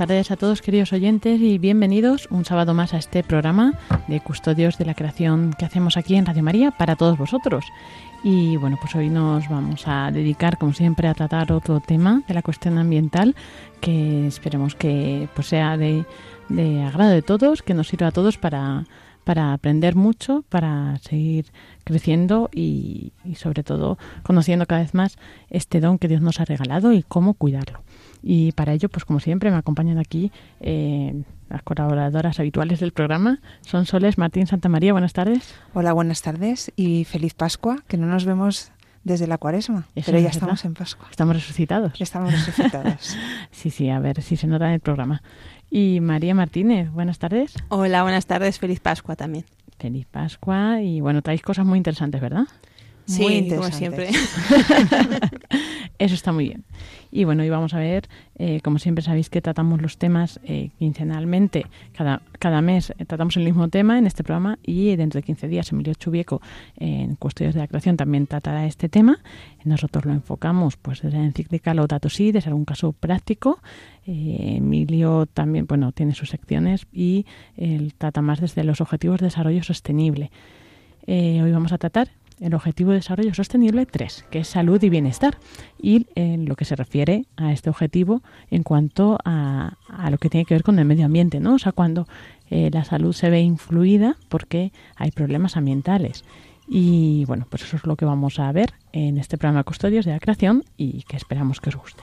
Tardes a todos queridos oyentes y bienvenidos un sábado más a este programa de Custodios de la Creación que hacemos aquí en Radio María para todos vosotros. Y bueno, pues hoy nos vamos a dedicar como siempre a tratar otro tema de la cuestión ambiental que esperemos que pues sea de, de agrado de todos, que nos sirva a todos para para aprender mucho, para seguir creciendo y, y, sobre todo conociendo cada vez más este don que Dios nos ha regalado y cómo cuidarlo. Y para ello, pues como siempre, me acompañan aquí eh, las colaboradoras habituales del programa. Son Soles Martín Santa María. Buenas tardes. Hola, buenas tardes y feliz Pascua, que no nos vemos desde la cuaresma, Eso pero es ya verdad. estamos en Pascua. Estamos resucitados. Estamos resucitados. sí, sí, a ver si se nota en el programa. Y María Martínez, buenas tardes. Hola, buenas tardes. Feliz Pascua también. Feliz Pascua y bueno, traéis cosas muy interesantes, ¿verdad? Sí, Muy como siempre. Eso está muy bien. Y bueno, hoy vamos a ver, eh, como siempre sabéis que tratamos los temas eh, quincenalmente, cada, cada mes eh, tratamos el mismo tema en este programa y dentro de 15 días Emilio Chubieco en Custodios de la Creación también tratará este tema. Nosotros lo enfocamos pues desde la encíclica Laudato Si, desde algún caso práctico. Eh, Emilio también, bueno, tiene sus secciones y él trata más desde los objetivos de desarrollo sostenible. Eh, hoy vamos a tratar el Objetivo de Desarrollo Sostenible 3, que es salud y bienestar, y en lo que se refiere a este objetivo en cuanto a, a lo que tiene que ver con el medio ambiente, ¿no? O sea, cuando eh, la salud se ve influida porque hay problemas ambientales. Y bueno, pues eso es lo que vamos a ver en este programa Custodios de la Creación y que esperamos que os guste.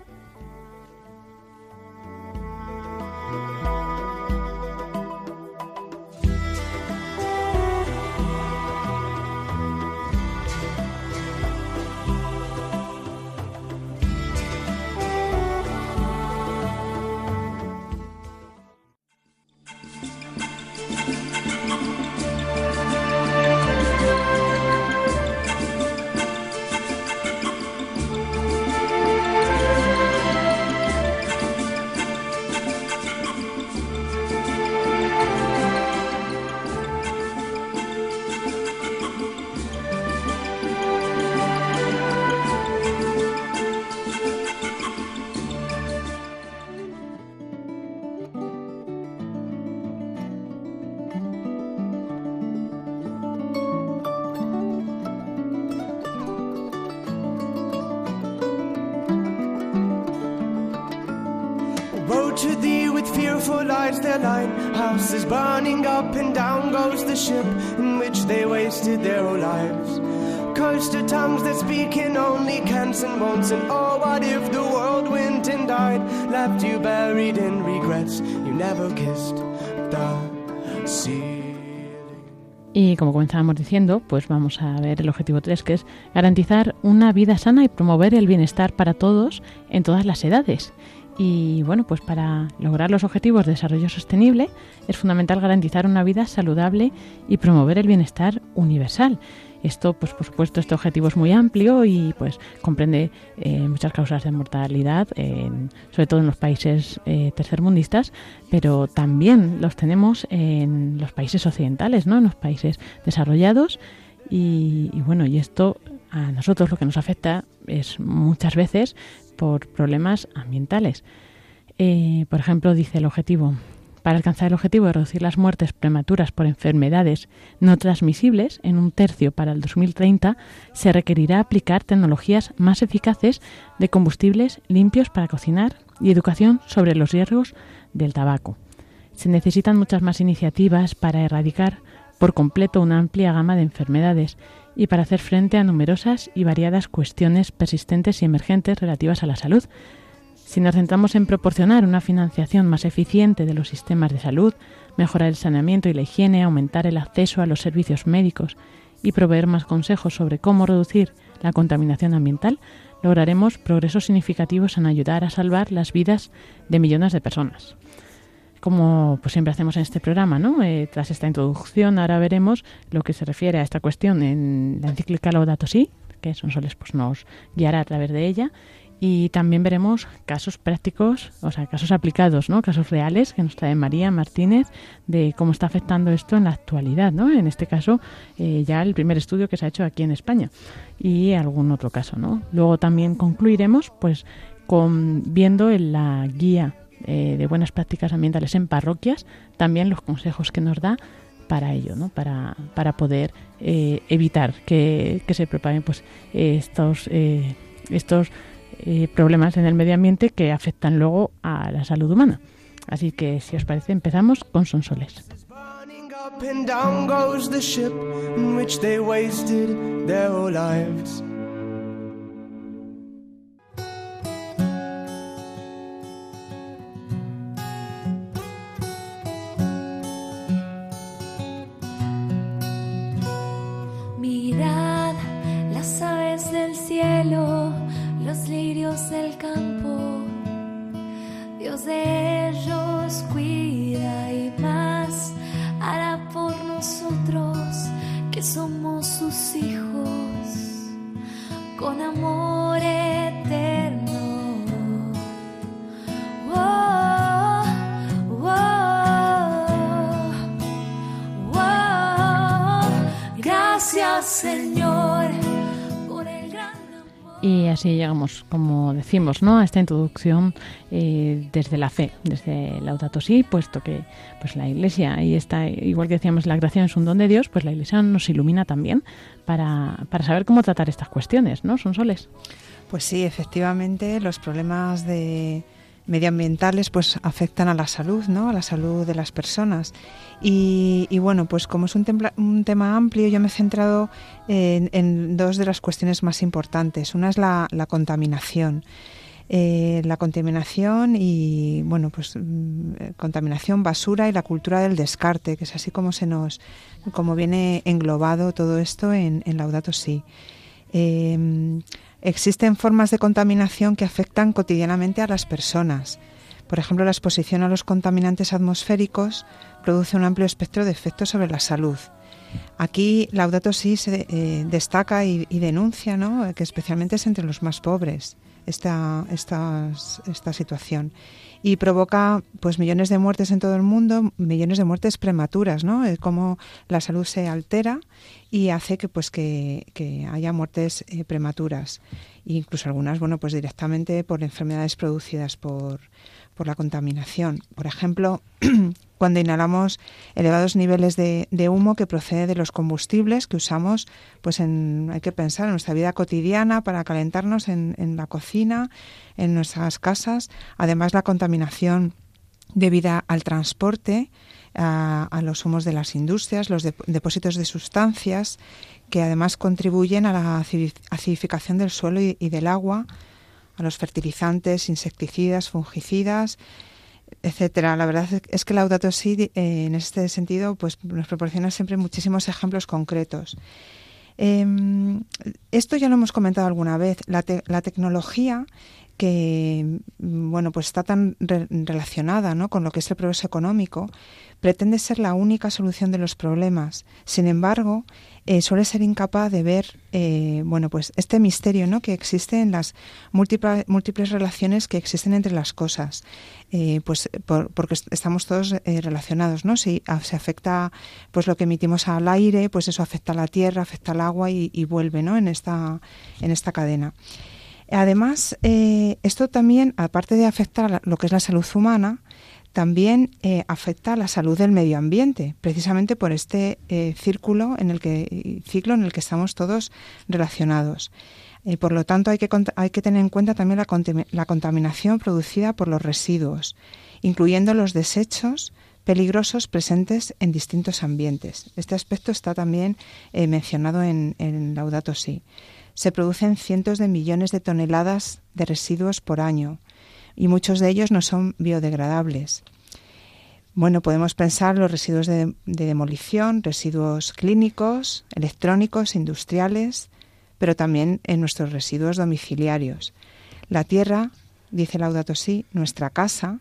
Y como comenzábamos diciendo, pues vamos a ver el objetivo 3, que es garantizar una vida sana y promover el bienestar para todos en todas las edades. Y bueno, pues para lograr los objetivos de desarrollo sostenible es fundamental garantizar una vida saludable y promover el bienestar universal. Esto, pues por supuesto, este objetivo es muy amplio y pues comprende eh, muchas causas de mortalidad, sobre todo en los países eh, tercermundistas, pero también los tenemos en los países occidentales, ¿no? En los países desarrollados y, y bueno, y esto a nosotros lo que nos afecta es muchas veces por problemas ambientales. Eh, por ejemplo, dice el objetivo, para alcanzar el objetivo de reducir las muertes prematuras por enfermedades no transmisibles en un tercio para el 2030, se requerirá aplicar tecnologías más eficaces de combustibles limpios para cocinar y educación sobre los riesgos del tabaco. Se necesitan muchas más iniciativas para erradicar por completo una amplia gama de enfermedades y para hacer frente a numerosas y variadas cuestiones persistentes y emergentes relativas a la salud. Si nos centramos en proporcionar una financiación más eficiente de los sistemas de salud, mejorar el saneamiento y la higiene, aumentar el acceso a los servicios médicos y proveer más consejos sobre cómo reducir la contaminación ambiental, lograremos progresos significativos en ayudar a salvar las vidas de millones de personas como pues siempre hacemos en este programa, ¿no? Eh, tras esta introducción, ahora veremos lo que se refiere a esta cuestión en la encíclica Laudato Si, que Sonsoles pues, nos guiará a través de ella, y también veremos casos prácticos, o sea, casos aplicados, ¿no? Casos reales que nos trae María Martínez de cómo está afectando esto en la actualidad, ¿no? En este caso, eh, ya el primer estudio que se ha hecho aquí en España y algún otro caso, ¿no? Luego también concluiremos, pues, con viendo en la guía eh, de buenas prácticas ambientales en parroquias, también los consejos que nos da para ello, ¿no? para, para poder eh, evitar que, se propaguen pues, estos, eh, estos problemas en el medio ambiente que afectan luego a la salud humana. Así que, si os parece, empezamos con Sonsoles. Hijos con amor eterno. Oh, oh, oh, Gracias Señor. Y así llegamos, como decimos, ¿no? a esta introducción eh, desde la fe, desde Laudato Si, puesto que pues la Iglesia, y está, igual que decíamos, la creación es un don de Dios, pues la Iglesia nos ilumina también para, para saber cómo tratar estas cuestiones, ¿no? Son soles. Pues sí, efectivamente, los problemas de medioambientales pues afectan a la salud, ¿no? A la salud de las personas. Y, bueno, pues como es un, un, tema amplio, yo me he centrado en, dos de las cuestiones más importantes. Una es la, contaminación. Eh, la contaminación y bueno pues mm, contaminación basura y la cultura del descarte que es así como se nos como viene englobado todo esto en, Laudato Si em, existen formas de contaminación que afectan cotidianamente a las personas por ejemplo la exposición a los contaminantes atmosféricos produce un amplio espectro de efectos sobre la salud. Aquí Laudato Si se eh, destaca y, denuncia ¿no? que especialmente es entre los más pobres esta, esta, esta situación y provoca pues millones de muertes en todo el mundo, millones de muertes prematuras, ¿no? Es como la salud se altera y hace que pues que, que haya muertes eh, prematuras, incluso algunas bueno pues directamente por enfermedades producidas por por la contaminación. Por ejemplo, cuando inhalamos elevados niveles de, humo que procede de los combustibles que usamos, pues en, hay que pensar en nuestra vida cotidiana para calentarnos en, la cocina, en nuestras casas. Además, la contaminación debida al transporte a, los humos de las industrias, los dep- depósitos de sustancias que además contribuyen a la acidificación del suelo y del agua, a los fertilizantes, insecticidas, fungicidas, etcétera. La verdad es- que Laudato Si eh, en este sentido pues nos proporciona siempre muchísimos ejemplos concretos. Em, esto ya lo hemos comentado alguna vez. La, te- la tecnología que bueno pues está tan re- relacionada ¿no? con lo que es el progreso económico pretende ser la única solución de los problemas. Sin embargo, eh, suele ser incapaz de ver eh, bueno pues este misterio ¿no? que existe en las múltiples, múltiples relaciones que existen entre las cosas. Eh, pues por- porque est- estamos todos eh, relacionados, ¿no? Si se afecta pues lo que emitimos al aire, pues eso afecta a la tierra, afecta al agua y, y vuelve, ¿no? En esta en esta cadena. Además, esto también, aparte de afectar lo que es la salud humana, también eh, afecta a la salud del medio ambiente, precisamente por este eh, círculo en el que ciclo en el que estamos todos relacionados. Eh, por lo tanto, hay que, hay que tener en cuenta también la contaminación producida por los residuos, incluyendo los desechos peligrosos presentes en distintos ambientes. Este aspecto está también eh, mencionado en, en Laudato Si. Se producen cientos de millones de toneladas de residuos por año y muchos de ellos no son biodegradables. Bueno, podemos pensar los residuos de, de demolición, residuos clínicos, electrónicos, industriales, pero también en nuestros residuos domiciliarios. La tierra, dice Laudato Si, nuestra casa,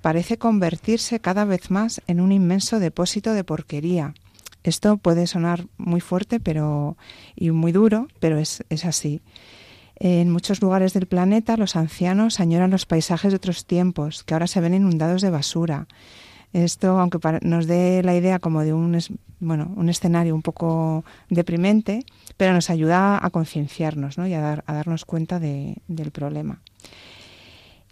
parece convertirse cada vez más en un inmenso depósito de porquería. Esto puede sonar muy fuerte pero, y muy duro, pero es, es así. En muchos lugares del planeta los ancianos añoran los paisajes de otros tiempos, que ahora se ven inundados de basura. Esto, aunque nos dé la idea como de un, bueno, un escenario un poco deprimente, pero nos ayuda a concienciarnos ¿no? y a, dar- a darnos cuenta de- del problema.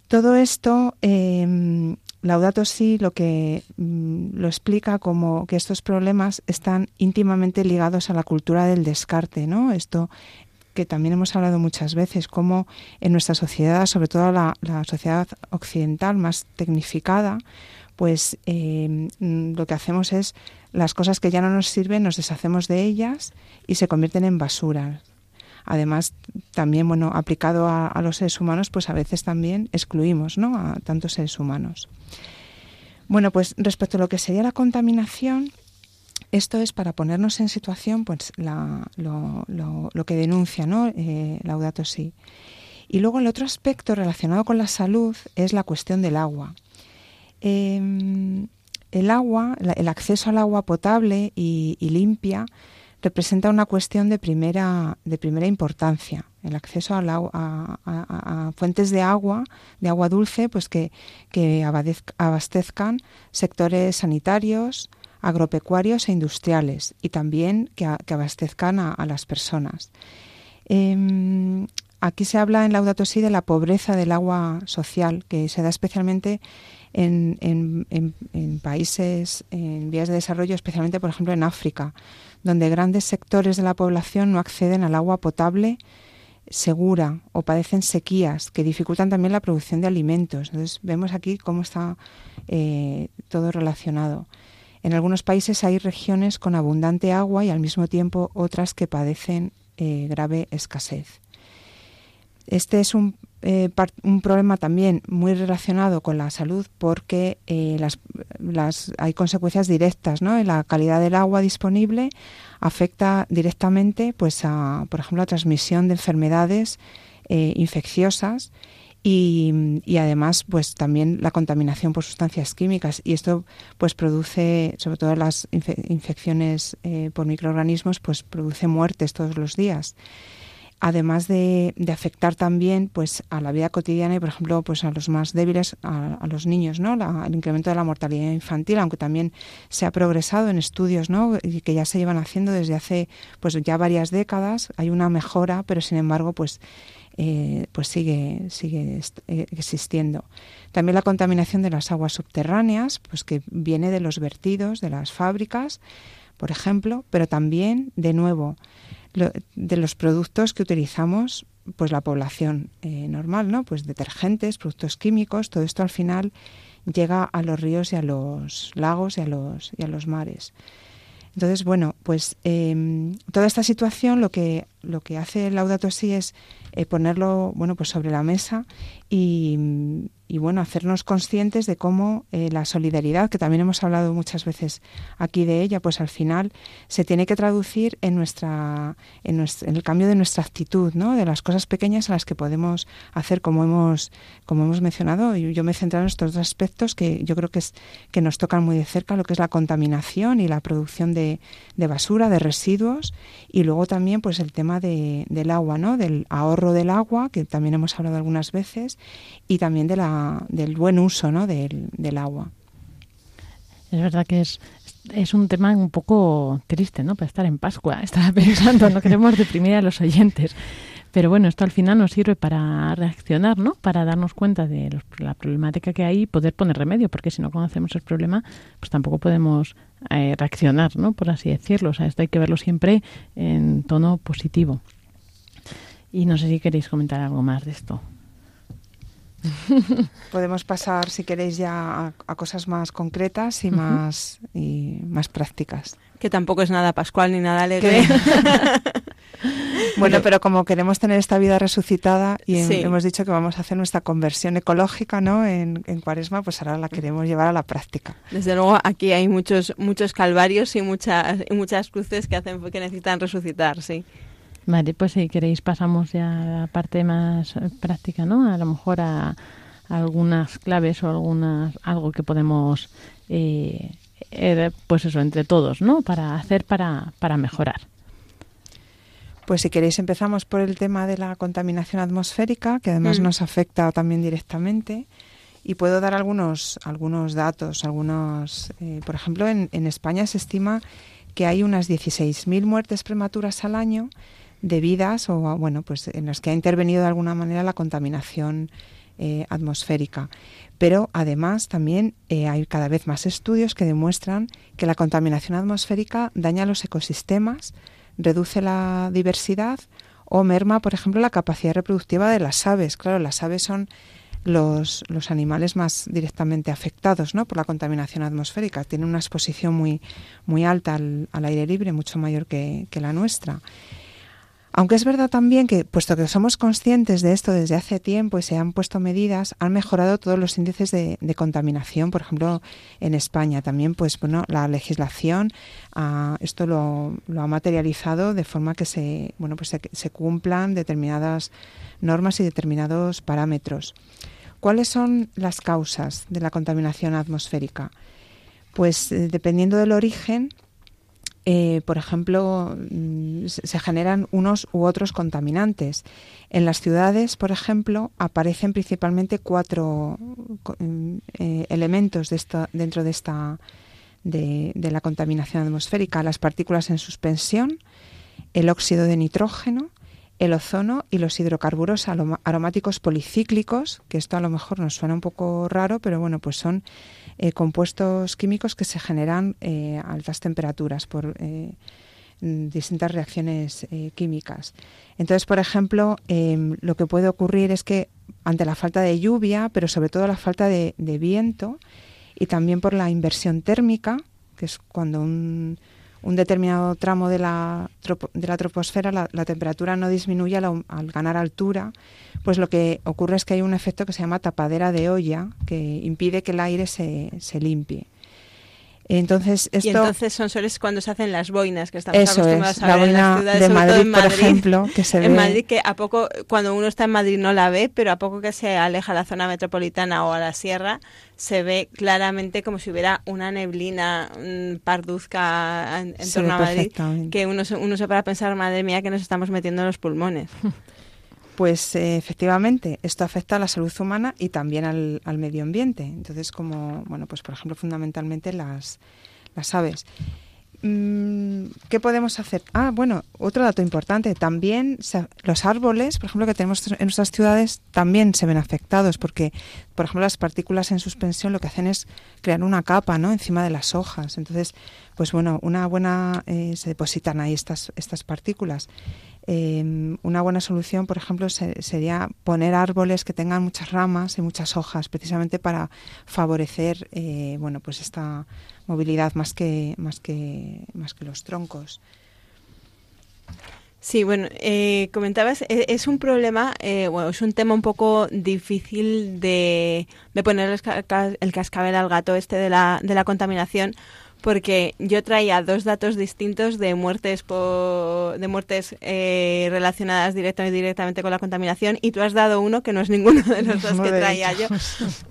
Todo esto, eh, Laudato Si lo que mm, lo explica como que estos problemas están íntimamente ligados a la cultura del descarte, ¿no? Esto que también hemos hablado muchas veces, como en nuestra sociedad, sobre todo la, sociedad occidental más tecnificada, pues eh, lo que hacemos es las cosas que ya no nos sirven, nos deshacemos de ellas y se convierten en basura. Además, también, bueno, aplicado a, a los seres humanos, pues a veces también excluimos, ¿no? A tantos seres humanos. Bueno, pues respecto a lo que sería la contaminación, esto es para ponernos en situación, pues lo, lo- lo que denuncia, ¿no? Eh, Laudato Si. Y luego el otro aspecto relacionado con la salud es la cuestión del agua. Eh, el agua, el acceso al agua potable y, limpia representa una cuestión de primera, de primera importancia. El acceso a, a- fuentes de agua, de agua dulce, pues que, que abastezcan sectores sanitarios, agropecuarios e industriales y también que, abastezcan a, las personas. Em, aquí se habla en Laudato Si de la pobreza del agua social, que se da especialmente en, en- en- en países en vías de desarrollo, especialmente, por ejemplo, en África, donde grandes sectores de la población no acceden al agua potable segura o padecen sequías que dificultan también la producción de alimentos. Entonces vemos aquí cómo está eh, todo relacionado. En algunos países hay regiones con abundante agua y al mismo tiempo otras que padecen eh, grave escasez. Este es un, eh, un problema también muy relacionado con la salud porque eh, las, hay consecuencias directas ¿no? la calidad del agua disponible afecta directamente pues a por ejemplo la transmisión de enfermedades infecciosas y, además pues también la contaminación por sustancias químicas. Y esto pues produce sobre todo las infe- infecciones eh, por microorganismos pues produce muertes todos los días. Además de, afectar también pues a la vida cotidiana y por ejemplo pues a los más débiles a, a los niños no la, el incremento de la mortalidad infantil aunque también se ha progresado en estudios no que ya se llevan haciendo desde hace pues ya varias décadas. Hay una mejora pero sin embargo pues eh, pues sigue sigue eh, existiendo también la contaminación de las aguas subterráneas pues que viene de los vertidos de las fábricas por ejemplo pero también de nuevo de los productos que utilizamos pues la población eh, normal no pues detergentes productos químicos todo esto al final llega a los ríos y a los lagos y a los, y a los mares. Entonces, bueno, pues em, toda esta situación lo que, lo que hace Laudato Si es eh, ponerlo bueno, pues sobre la mesa y, y bueno, hacernos conscientes de cómo eh, la solidaridad, que también hemos hablado muchas veces aquí de ella, pues al final se tiene que traducir en nuestra, en, en el cambio de nuestra actitud, ¿no? De las cosas pequeñas a las que podemos hacer, como hemos, como hemos mencionado. Y yo me he centrado en estos dos aspectos que yo creo que es que nos tocan muy de cerca, lo que es la contaminación y la producción de, de basura, de residuos, y luego también, pues el tema de, del agua, ¿no? Del ahorro del agua, que también hemos hablado algunas veces, y también de la del buen uso ¿no? del, del agua. Es verdad que es, es un tema un poco triste, ¿no? Para estar en Pascua. Estaba pensando, no queremos deprimir a los oyentes. Pero bueno, esto al final nos sirve para reaccionar, ¿no? Para darnos cuenta de los, la problemática que hay y poder poner remedio, porque si no conocemos el problema, pues tampoco podemos eh, reaccionar, ¿no? Por así decirlo. O sea, esto hay que verlo siempre en tono positivo. Y no sé si queréis comentar algo más de esto. Podemos pasar, si queréis, ya a, a cosas más concretas y más y más prácticas. Que tampoco es nada pascual ni nada alegre. bueno, pero como queremos tener esta vida resucitada y Sí. hemos dicho que vamos a hacer nuestra conversión ecológica, ¿no? En, en Cuaresma, pues ahora la queremos llevar a la práctica. Desde luego aquí hay muchos muchos calvarios y muchas y muchas cruces que hacen que necesitan resucitar, sí. Vale, pues si queréis pasamos ya a la parte más práctica, ¿no? A lo mejor a, a algunas claves o algunas algo que podemos, eh, eh, pues eso, entre todos, ¿no? Para hacer para, para mejorar. Pues si queréis empezamos por el tema de la contaminación atmosférica, que además Mm. nos afecta también directamente. Y puedo dar algunos, algunos datos, algunos, eh, por ejemplo, en, en España se estima que hay unas 16.000 muertes prematuras al año debidas o a- bueno, pues en las que ha intervenido de alguna manera la contaminación eh, atmosférica. Pero además también eh, hay cada vez más estudios que demuestran que la contaminación atmosférica daña los ecosistemas, reduce la diversidad o merma, por ejemplo, la capacidad reproductiva de las aves. Claro, las aves son los, los animales más directamente afectados ¿no? por la contaminación atmosférica. Tienen una exposición muy, muy alta al, al aire libre, mucho mayor que, que la nuestra. Aunque es verdad también que, puesto que somos conscientes de esto desde hace tiempo y se han puesto medidas, han mejorado todos los índices de, contaminación, por ejemplo, en España. También, pues bueno, la legislación ah, esto lo, lo ha materializado de forma que se, bueno, pues se, se cumplan determinadas normas y determinados parámetros. ¿Cuáles son las causas de la contaminación atmosférica? Pues eh, dependiendo del origen, eh, por ejemplo, mm, se generan unos u otros contaminantes. En las ciudades, por ejemplo, aparecen principalmente cuatro mm, eh, elementos de esta- dentro de esta de, la contaminación atmosférica: las partículas en suspensión, el óxido de nitrógeno, el ozono y los hidrocarburos aromáticos policíclicos, que esto a lo mejor nos suena un poco raro, pero bueno, pues son eh, compuestos químicos que se generan eh, a altas temperaturas por eh, mm, distintas reacciones químicas. Entonces, por ejemplo, em, lo que puede ocurrir es que ante la falta de lluvia, pero sobre todo la falta de viento y también por la inversión térmica, que es cuando un, un determinado tramo de la, de la troposfera la, temperatura no disminuye al, al ganar altura, pues lo que ocurre es que hay un efecto que se llama tapadera de olla que impide que el aire se, se limpie. Entonces, esto, Y entonces son soles cuando se hacen las boinas que estamos eso acostumbrados es, a la ver en las ciudades, de sobre todo Madrid, en por Madrid. ejemplo, que se en ve... Madrid que a poco cuando uno está en Madrid no la ve, pero a poco que se aleja a la zona metropolitana o a la sierra se ve claramente como si hubiera una neblina mm, parduzca en, en torno a Madrid que uno se, uno se para pensar madre mía que nos estamos metiendo en los pulmones. Pues eh, efectivamente, esto afecta a la salud humana y también al, al medio ambiente. Entonces, como, bueno, pues por ejemplo, fundamentalmente las, las aves. Mm, ¿Qué podemos hacer? Ah, bueno, otro dato importante. También se- los árboles, por ejemplo, que tenemos en nuestras ciudades, también se ven afectados porque, por ejemplo, las partículas en suspensión lo que hacen es crear una capa, ¿no? Encima de las hojas. Entonces, pues bueno, una buena eh, se depositan ahí estas estas partículas. Eh, una buena solución, por ejemplo, se- sería poner árboles que tengan muchas ramas y muchas hojas, precisamente para favorecer, eh, bueno, pues esta movilidad más que más que más que los troncos. Sí, bueno, eh, comentabas, e- es un problema, eh, bueno, es un tema un poco difícil de, de poner el cascabel al gato este de la, de la contaminación, porque yo traía dos datos distintos de muertes po- de muertes eh, relacionadas directa o indirectamente con la contaminación y tú has dado uno que no es ninguno de los dos que traía yo.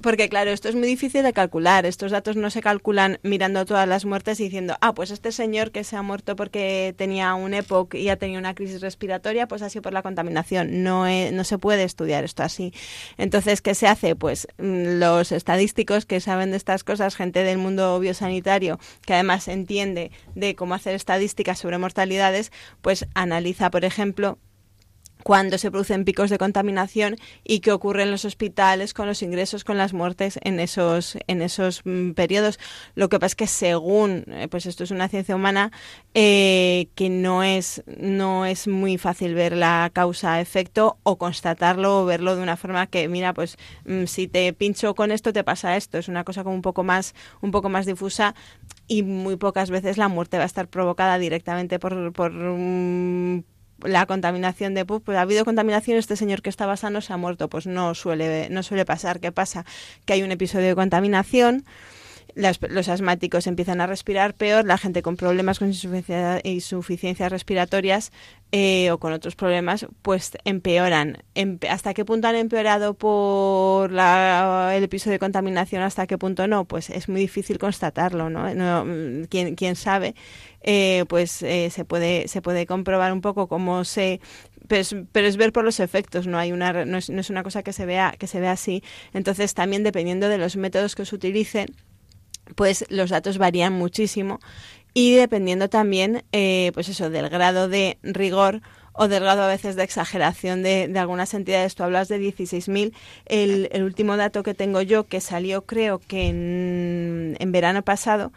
Porque claro, esto es muy difícil de calcular. Estos datos no se calculan mirando todas las muertes y diciendo, ah, pues este señor que se ha muerto porque tenía un EPOC y ha tenido una crisis respiratoria, pues ha sido por la contaminación. No, e- no se puede estudiar esto así. Entonces, ¿qué se hace? Pues mm, los estadísticos que saben de estas cosas, gente del mundo biosanitario, que además entiende de cómo hacer estadísticas sobre mortalidades, pues analiza, por ejemplo, cuando se producen picos de contaminación y qué ocurre en los hospitales con los ingresos, con las muertes en esos en esos mm, periodos. Lo que pasa es que según, eh, pues esto es una ciencia humana, eh, que no es no es muy fácil ver la causa-efecto o constatarlo o verlo de una forma que, mira, pues mm, si te pincho con esto te pasa esto. Es una cosa como un poco más un poco más difusa y muy pocas veces la muerte va a estar provocada directamente por, por mm, la contaminación de pues, ha habido contaminación este señor que estaba sano se ha muerto. Pues no suele no suele pasar. Qué pasa que hay un episodio de contaminación las- los asmáticos empiezan a respirar peor, la gente con problemas con insuficiencia- insuficiencias respiratorias eh, o con otros problemas, pues empeoran. Empe- ¿Hasta qué punto han empeorado por la- el episodio de contaminación? ¿Hasta qué punto no? Pues es muy difícil constatarlo, ¿no? No, mm, ¿quién, quién sabe? Eh, pues eh, se puede se puede comprobar un poco cómo se pero es, pero es ver por los efectos no hay una no es, no es una cosa que se vea que se vea así entonces también dependiendo de los métodos que se utilicen pues los datos varían muchísimo y dependiendo también, eh, pues eso, del grado de rigor o del grado a veces de exageración de, de algunas entidades. Tú hablas de 16.000. El, el último dato que tengo yo, que salió creo que en, en verano pasado,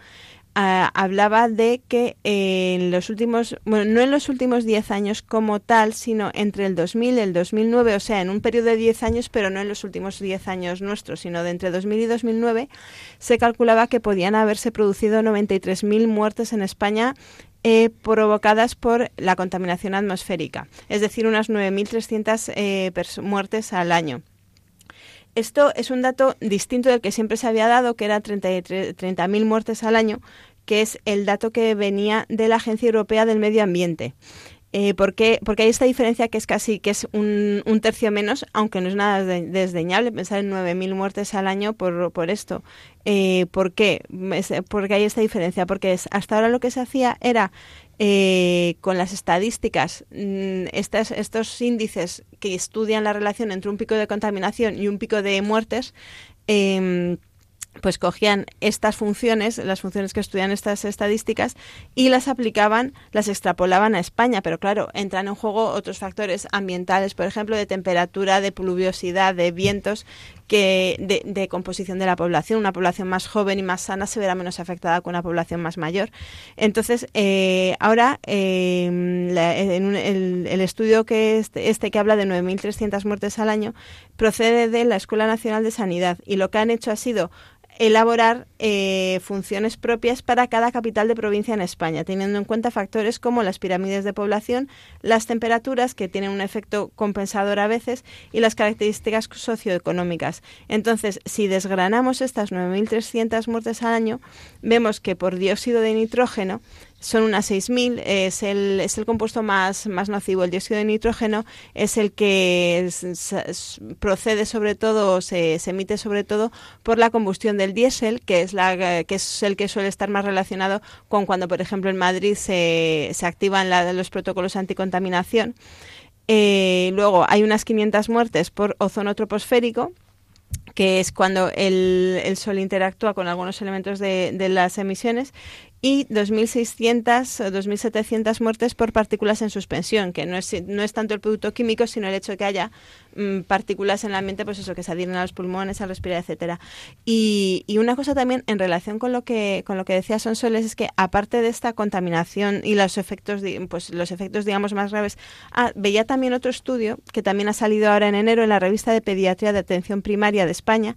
hablaba de que en los últimos, bueno, no en los últimos 10 años como tal, sino entre el 2000 y el 2009, o sea, en un periodo de 10 años, pero no en los últimos 10 años nuestros, sino de entre 2000 y 2009, se calculaba que podían haberse producido 93.000 muertes en España eh, provocadas por la contaminación atmosférica, es decir, unas 9.300 eh, muertes al año. Esto es un dato distinto del que siempre se había dado, que era 33 30.000 muertes al año, que es el dato que venía de la Agencia Europea del Medio Ambiente. Eh, ¿por qué? Porque hay esta diferencia que es casi que es un, un tercio menos, aunque no es nada desde- desdeñable pensar en 9.000 muertes al año por, esto. Eh, ¿Por qué? Porque hay esta diferencia. Porque es- hasta ahora lo que se hacía era eh, con las estadísticas, mm, estas, estos índices que estudian la relación entre un pico de contaminación y un pico de muertes, em, pues cogían estas funciones, las funciones que estudian estas estadísticas, y las aplicaban, las extrapolaban a España. Pero claro, entran en juego otros factores ambientales, por ejemplo, de temperatura, de pluviosidad, de vientos, que de, composición de la población. Una población más joven y más sana se verá menos afectada que una población más mayor. Entonces, eh, ahora, la- en el estudio que este, este que habla de 9.300 muertes al año procede de la Escuela Nacional de Sanidad y lo que han hecho ha sido elaborar eh, funciones propias para cada capital de provincia en España, teniendo en cuenta factores como las pirámides de población, las temperaturas, que tienen un efecto compensador a veces, y las características socioeconómicas. Entonces, si desgranamos estas 9.300 muertes al año, vemos que por dióxido de nitrógeno son unas 6.000, es el, es el compuesto más, más nocivo. El dióxido de nitrógeno es el que procede sobre todo, se, se emite sobre todo por la combustión del diésel, que es, la, que es el que suele estar más relacionado con cuando, por ejemplo, en Madrid se, se activan la- los protocolos anticontaminación. Eh, luego hay unas 500 muertes por ozono troposférico, que es cuando el, el Sol interactúa con algunos elementos de, de las emisiones, y 2.600 o 2.700 muertes por partículas en suspensión, que no es, no es tanto el producto químico, sino el hecho de que haya mm, partículas en el ambiente, pues eso, que se adhieren a los pulmones, al respirar, etcétera. Y, y una cosa también en relación con lo que con lo que decía Sonsoles es que aparte de esta contaminación y los efectos, pues los efectos digamos más graves, ah, veía también otro estudio que también ha salido ahora en enero en la revista de pediatría de atención primaria de España,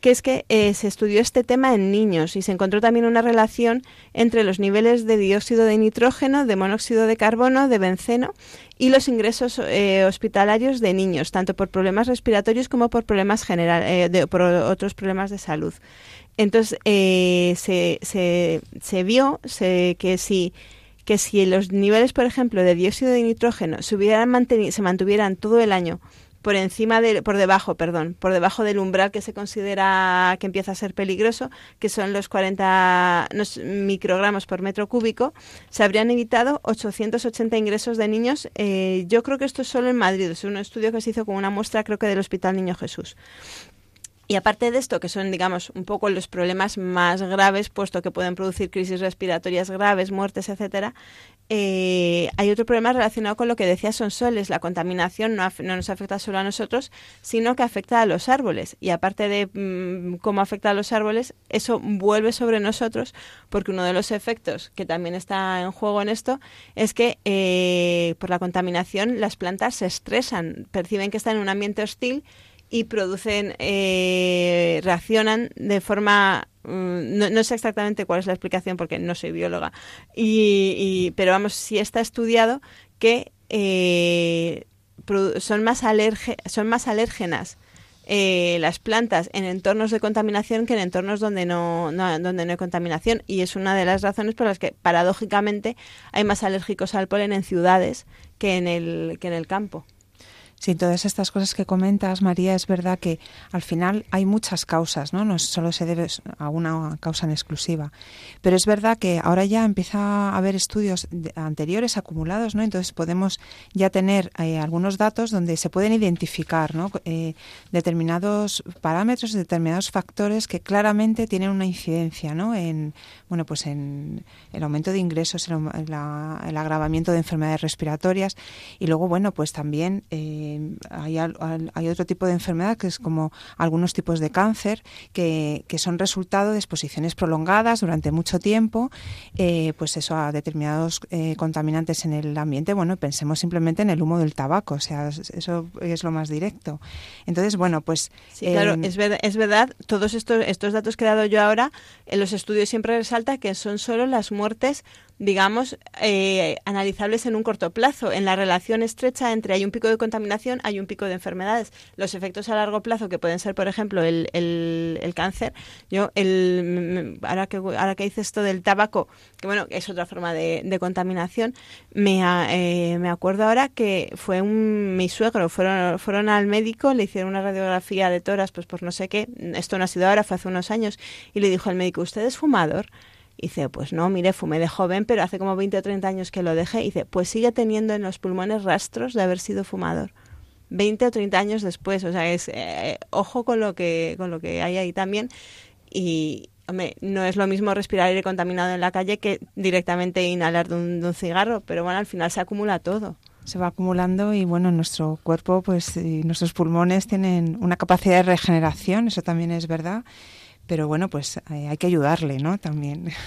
que es que eh, se estudió este tema en niños y se encontró también una relación entre los niveles de dióxido de nitrógeno, de monóxido de carbono, de benceno y los ingresos eh, hospitalarios de niños, tanto por problemas respiratorios como por problemas general, eh, de- por otros problemas de salud. Entonces eh, se, se, se vio se- que si que si los niveles, por ejemplo, de dióxido de nitrógeno se mantuvieran todo el año por encima de, por debajo, perdón, por debajo del umbral que se considera que empieza a ser peligroso, que son los 40 nos- microgramos por metro cúbico, se habrían evitado 880 ingresos de niños. eh, yo creo que esto es solo en Madrid, es un estudio que se hizo con una muestra, creo que del Hospital Niño Jesús. Y aparte de esto, que son, digamos, un poco los problemas más graves, puesto que pueden producir crisis respiratorias graves, muertes, etcétera, eh, hay otro problema relacionado con lo que decía Sonsoles. La contaminación no, no nos afecta solo a nosotros, sino que afecta a los árboles. Y aparte de mm, cómo afecta a los árboles, eso vuelve sobre nosotros, porque uno de los efectos que también está en juego en esto es que eh, por la contaminación las plantas se estresan, perciben que están en un ambiente hostil y producen, eh, reaccionan de forma, mm, no, no sé exactamente cuál es la explicación porque no soy bióloga, y, y- pero vamos, sí está estudiado que eh, son, más alerge- son más alérgenas eh, las plantas en entornos de contaminación que en entornos donde no, no- donde no hay contaminación y es una de las razones por las que paradójicamente hay más alérgicos al polen en ciudades que en el, que en el campo. Sí, todas estas cosas que comentas, María, es verdad que al final hay muchas causas, ¿no? No solo se debe a una causa en exclusiva. Pero es verdad que ahora ya empieza a haber estudios anteriores acumulados, ¿no? Entonces podemos ya tener eh, algunos datos donde se pueden identificar, ¿no? Eh, determinados parámetros, determinados factores que claramente tienen una incidencia, ¿no? En, bueno, pues en el aumento de ingresos, el, aum- la- el agravamiento de enfermedades respiratorias y luego, bueno, pues también eh, hay, al- al- hay otro tipo de enfermedad que es como algunos tipos de cáncer que, que son resultado de exposiciones prolongadas durante mucho tiempo, eh, pues eso a determinados eh, contaminantes en el ambiente. Bueno, pensemos simplemente en el humo del tabaco, o sea, es- eso es lo más directo. Entonces, bueno, pues Sí, claro, eh, es verdad, es verdad, todos estos, estos datos que he dado yo ahora, en los estudios siempre resalta que son solo las muertes, digamos, eh, analizables en un corto plazo, en la relación estrecha entre hay un pico de contaminación, hay un pico de enfermedades. Los efectos a largo plazo, que pueden ser, por ejemplo, el, el, el cáncer, yo, el, mm, ahora, que, ahora que dices esto del tabaco, que bueno, es otra forma de, de contaminación, me, a- eh, me acuerdo ahora que fue un, mi suegro, fueron, fueron al médico, le hicieron una radiografía de toras, pues por no sé qué, esto no ha sido ahora, fue hace unos años, y le dijo al médico, ¿usted es fumador? Y dice, pues no, mire, fumé de joven, pero hace como 20 o 30 años que lo dejé. Y dice, pues sigue teniendo en los pulmones rastros de haber sido fumador. 20 o 30 años después, o sea, es eh, ojo con lo que con lo que hay ahí también y no es lo mismo respirar aire contaminado en la calle que directamente inhalar de un, de un cigarro, pero bueno, al final se acumula todo. se va acumulando y bueno, nuestro cuerpo pues y nuestros pulmones tienen una capacidad de regeneración, eso también es verdad. Pero bueno, pues eh, hay que ayudarle, ¿no? También.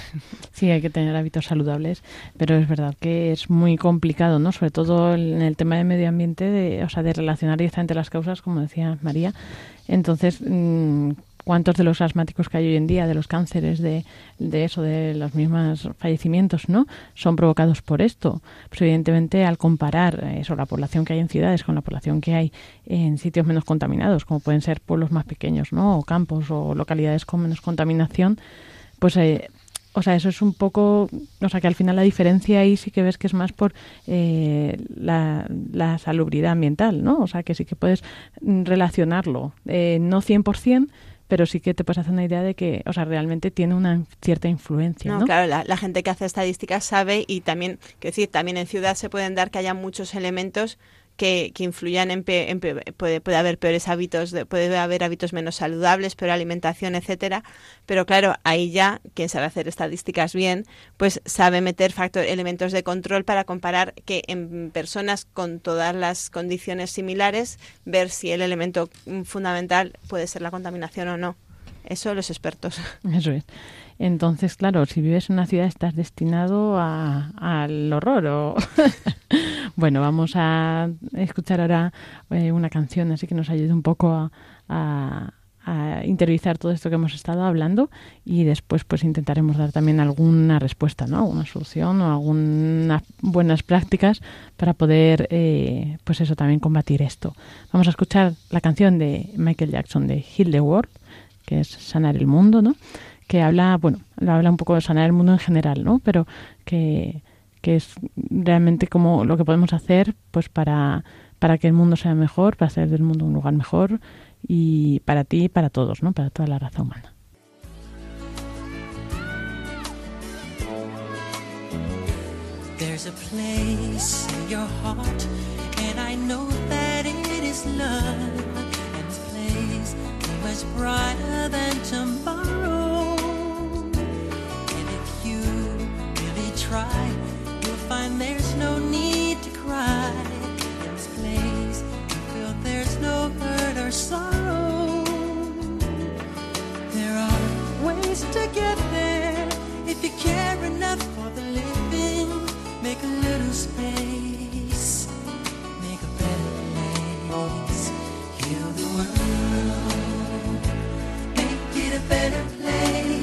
Sí, hay que tener hábitos saludables, pero es verdad que es muy complicado, ¿no? Sobre todo en el tema de medio ambiente, de, o sea, de relacionar directamente las causas, como decía María. Entonces, mm, ¿cuántos de los asmáticos que hay hoy en día, de los cánceres, de, de eso, de los mismos fallecimientos, ¿no? Son provocados por esto. Pues evidentemente, al comparar eh, eso, la población que hay en ciudades con la población que hay en sitios menos contaminados, como pueden ser pueblos más pequeños, ¿no? O campos o localidades con menos contaminación, pues eh, o sea, eso es un poco, o sea, que al final la diferencia ahí sí que ves que es más por eh, la, la salubridad ambiental, ¿no? O sea, que sí que puedes mm, relacionarlo, eh, no 100%, pero sí que te puedes hacer una idea de que, o sea, realmente tiene una cierta influencia, No, ¿no? claro, la, la gente que hace estadísticas sabe y también, decir, también en ciudad se pueden dar que haya muchos elementos que, que influyan en, pe- en pe- puede, puede haber peores hábitos, de- puede haber hábitos menos saludables, peor alimentación, etcétera. Pero claro, ahí ya quien sabe hacer estadísticas bien, pues sabe meter factor, elementos de control para comparar que en personas con todas las condiciones similares, ver si el elemento fundamental puede ser la contaminación o no. Eso los expertos. Eso es. Entonces, claro, si vives en una ciudad estás destinado a- al horror. O... bueno, vamos a escuchar ahora eh, una canción así que nos ayude un poco a, a- a interiorizar todo esto que hemos estado hablando y después pues intentaremos dar también alguna respuesta, ¿no? Alguna solución o algunas buenas prácticas para poder, eh, pues eso, también combatir esto. Vamos a escuchar la canción de Michael Jackson de Heal the World, que es sanar el mundo, ¿no? Que habla, bueno, habla un poco de sanar el mundo en general, ¿no? Pero que, que es realmente como lo que podemos hacer, pues para, para que el mundo sea mejor, para hacer del mundo un lugar mejor y para ti y para todos, ¿no? Para toda la raza humana. There's a place in your heart, and I know that it is love. And this place much brighter than tomorrow. And if you really try, there's no need to cry. In this place, you feel there's no hurt or sorrow. There are ways to get there if you care enough for the living. Make a little space, make a better place. Heal the world, make it a better place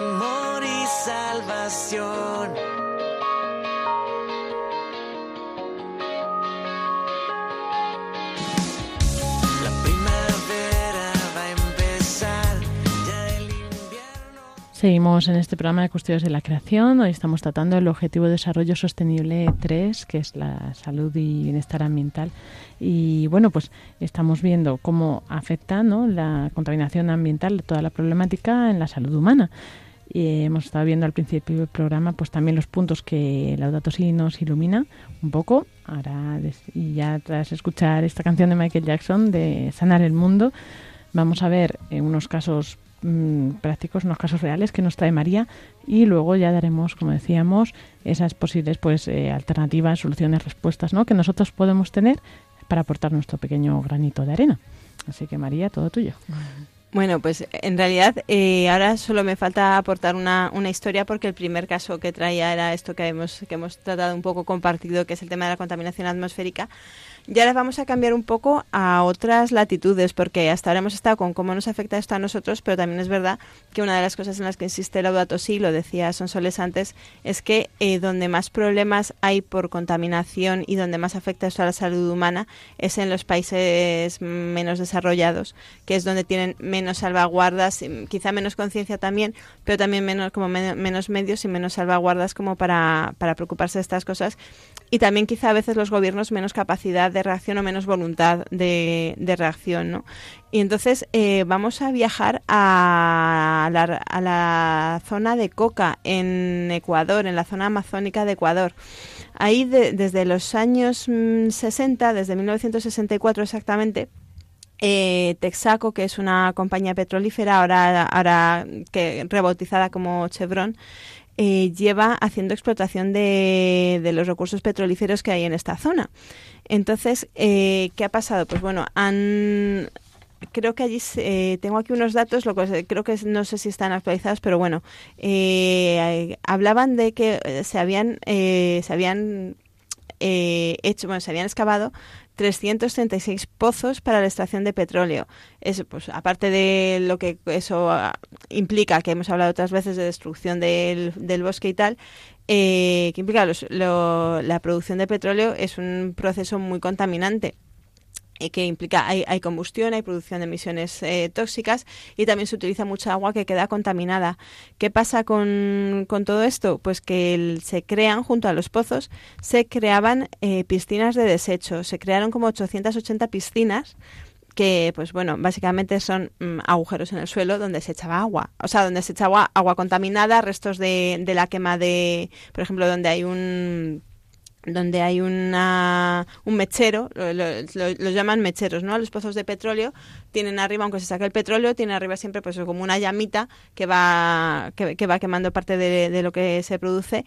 amor y salvación. La primavera va a empezar, ya el invierno. Seguimos en este programa de Custodios de la Creación. Hoy estamos tratando el Objetivo de Desarrollo Sostenible 3, que es la salud y bienestar ambiental. Y bueno, pues estamos viendo cómo afecta ¿no? la contaminación ambiental, toda la problemática en la salud humana. Y hemos estado viendo al principio del programa pues también los puntos que Laudato Si nos ilumina un poco. Ahora, y ya tras escuchar esta canción de Michael Jackson de Sanar el Mundo, vamos a ver eh, unos casos mm, prácticos, unos casos reales que nos trae María y luego ya daremos, como decíamos, esas posibles pues eh, alternativas, soluciones, respuestas ¿no? que nosotros podemos tener para aportar nuestro pequeño granito de arena. Así que María, todo tuyo. Bueno, pues en realidad eh, ahora solo me falta aportar una, una historia porque el primer caso que traía era esto que hemos, que hemos tratado un poco compartido, que es el tema de la contaminación atmosférica. Y ahora vamos a cambiar un poco a otras latitudes, porque hasta ahora hemos estado con cómo nos afecta esto a nosotros, pero también es verdad que una de las cosas en las que insiste Laudato Si, lo decía Sonsoles antes, es que eh, donde más problemas hay por contaminación y donde más afecta esto a la salud humana es en los países menos desarrollados, que es donde tienen menos salvaguardas, quizá menos conciencia también, pero también menos como men- menos medios y menos salvaguardas como para, para preocuparse de estas cosas. Y también quizá a veces los gobiernos menos capacidad de reacción o menos voluntad de, de reacción, ¿no? Y entonces eh, vamos a viajar a la, a la zona de Coca, en Ecuador, en la zona amazónica de Ecuador. Ahí de- desde los años mm, 60, desde 1964 exactamente, eh, Texaco, que es una compañía petrolífera, ahora, ahora que rebautizada como Chevron, eh, lleva haciendo explotación de, de los recursos petrolíferos que hay en esta zona. Entonces, eh, ¿qué ha pasado? Pues bueno, han creo que allí eh, tengo aquí unos datos, lo que creo que no sé si están actualizados, pero bueno, eh, hablaban de que eh, se habían eh, se habían hecho, bueno, se habían excavado 336 pozos para la extracción de petróleo. Eso, pues, aparte de lo que eso ah, implica, que hemos hablado otras veces de destrucción del, del bosque y tal, eh, que implica los- lo- la producción de petróleo es un proceso muy contaminante que implica hay, hay combustión, hay producción de emisiones eh, tóxicas y también se utiliza mucha agua que queda contaminada. ¿Qué pasa con, con todo esto? Pues que se crean, junto a los pozos, se creaban eh, piscinas de desecho. Se crearon como 880 piscinas que, pues bueno, básicamente son mm, agujeros en el suelo donde se echaba agua. O sea, donde se echaba agua contaminada, restos de, de la quema de, por ejemplo, donde hay un donde hay una, un mechero, lo, lo- lo- llaman mecheros, ¿no? Los pozos de petróleo tienen arriba, aunque se saque el petróleo, tiene arriba siempre pues como una llamita que va, que, que va quemando parte de, de lo que se produce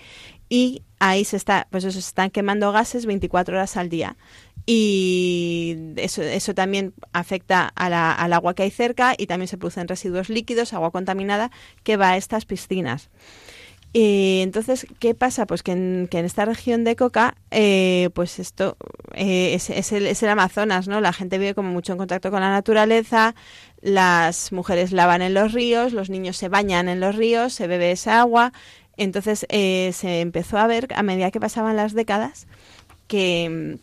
y ahí se está, pues eso, se están quemando gases 24 horas al día y eso, eso también afecta a la- al agua que hay cerca y también se producen residuos líquidos, agua contaminada que va a estas piscinas. Y entonces, ¿qué pasa? Pues que en, que en esta región de Coca, eh, pues esto eh, es, es el, es el Amazonas, ¿no? La gente vive como mucho en contacto con la naturaleza, las mujeres lavan en los ríos, los niños se bañan en los ríos, se bebe esa agua. Entonces, eh, se empezó a ver, a medida que pasaban las décadas, que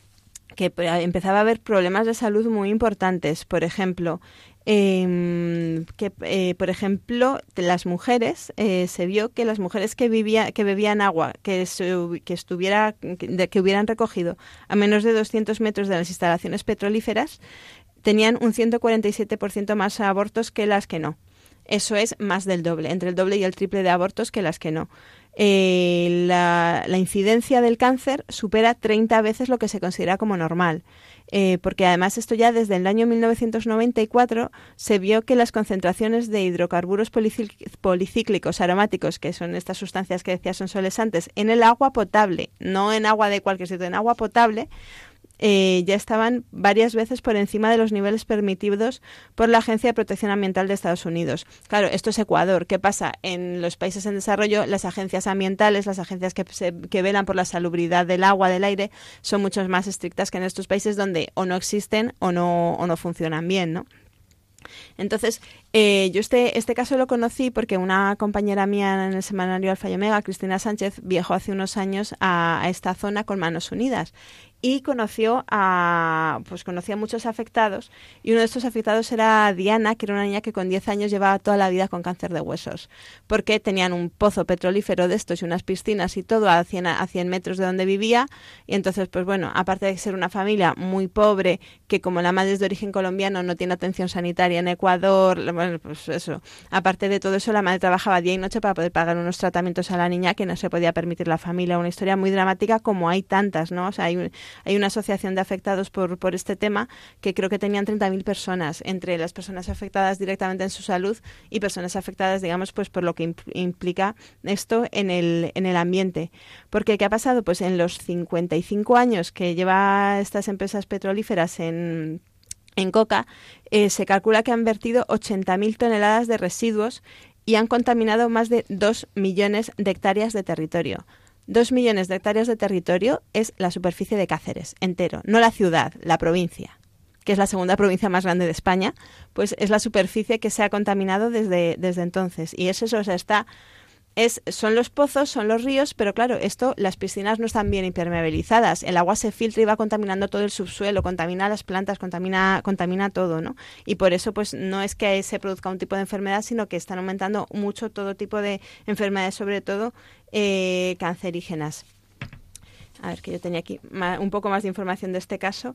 que pre- empezaba a haber problemas de salud muy importantes. Por ejemplo, em, que eh, por ejemplo las mujeres eh, se vio que las mujeres que vivía, que bebían agua que, que estuviera que, que hubieran recogido a menos de 200 metros de las instalaciones petrolíferas tenían un 147% más abortos que las que no. Eso es más del doble, entre el doble y el triple de abortos que las que no. Eh, la, la incidencia del cáncer supera 30 veces lo que se considera como normal. Eh, porque además esto ya desde el año 1994 se vio que las concentraciones de hidrocarburos policíc- policíclicos aromáticos, que son estas sustancias que decía son antes, en el agua potable, no en agua de cualquier sitio, en agua potable, eh, ya estaban varias veces por encima de los niveles permitidos por la Agencia de Protección Ambiental de Estados Unidos. Claro, esto es Ecuador. ¿Qué pasa? En los países en desarrollo, las agencias ambientales, las agencias que, se- que velan por la salubridad del agua, del aire, son mucho más estrictas que en estos países donde o no existen o no, o no funcionan bien, ¿no? Entonces, eh, yo este, este caso lo conocí porque una compañera mía en el semanario Alfa y Omega, Cristina Sánchez, viajó hace unos años a, esta zona con Manos Unidas y conoció a pues conocía a muchos afectados y uno de estos afectados era Diana, que era una niña que con 10 años llevaba toda la vida con cáncer de huesos, porque tenían un pozo petrolífero de estos y unas piscinas y todo a 100, a 100 metros de donde vivía. Y entonces pues bueno, aparte de ser una familia muy pobre, que como la madre es de origen colombiano no tiene atención sanitaria en Ecuador, bueno, pues eso, aparte de todo eso la madre trabajaba día y noche para poder pagar unos tratamientos a la niña que no se podía permitir la familia, una historia muy dramática como hay tantas, ¿no? O sea, hay, hay una asociación de afectados por, este tema que creo que tenían 30.000 personas, entre las personas afectadas directamente en su salud y personas afectadas, digamos, pues por lo que impl- implica esto en el, en el ambiente. Porque, ¿qué ha pasado? Pues en los 55 años que lleva estas empresas petrolíferas en en coca, eh, se calcula que han vertido 80.000 toneladas de residuos y han contaminado más de 2 millones de hectáreas de territorio. 2 millones de hectáreas de territorio es la superficie de Cáceres entero, no la ciudad, la provincia que es la segunda provincia más grande de España, pues es la superficie que se ha contaminado desde, desde entonces. Y es eso, o sea, está es, son los pozos, son los ríos, pero claro, esto, las piscinas no están bien impermeabilizadas. El agua se filtra y va contaminando todo el subsuelo, contamina las plantas, contamina, contamina todo, ¿no? Y por eso, pues, no es que se produzca un tipo de enfermedad, sino que están aumentando mucho todo tipo de enfermedades, sobre todo eh, cancerígenas. A ver, que yo tenía aquí un poco más de información de este caso.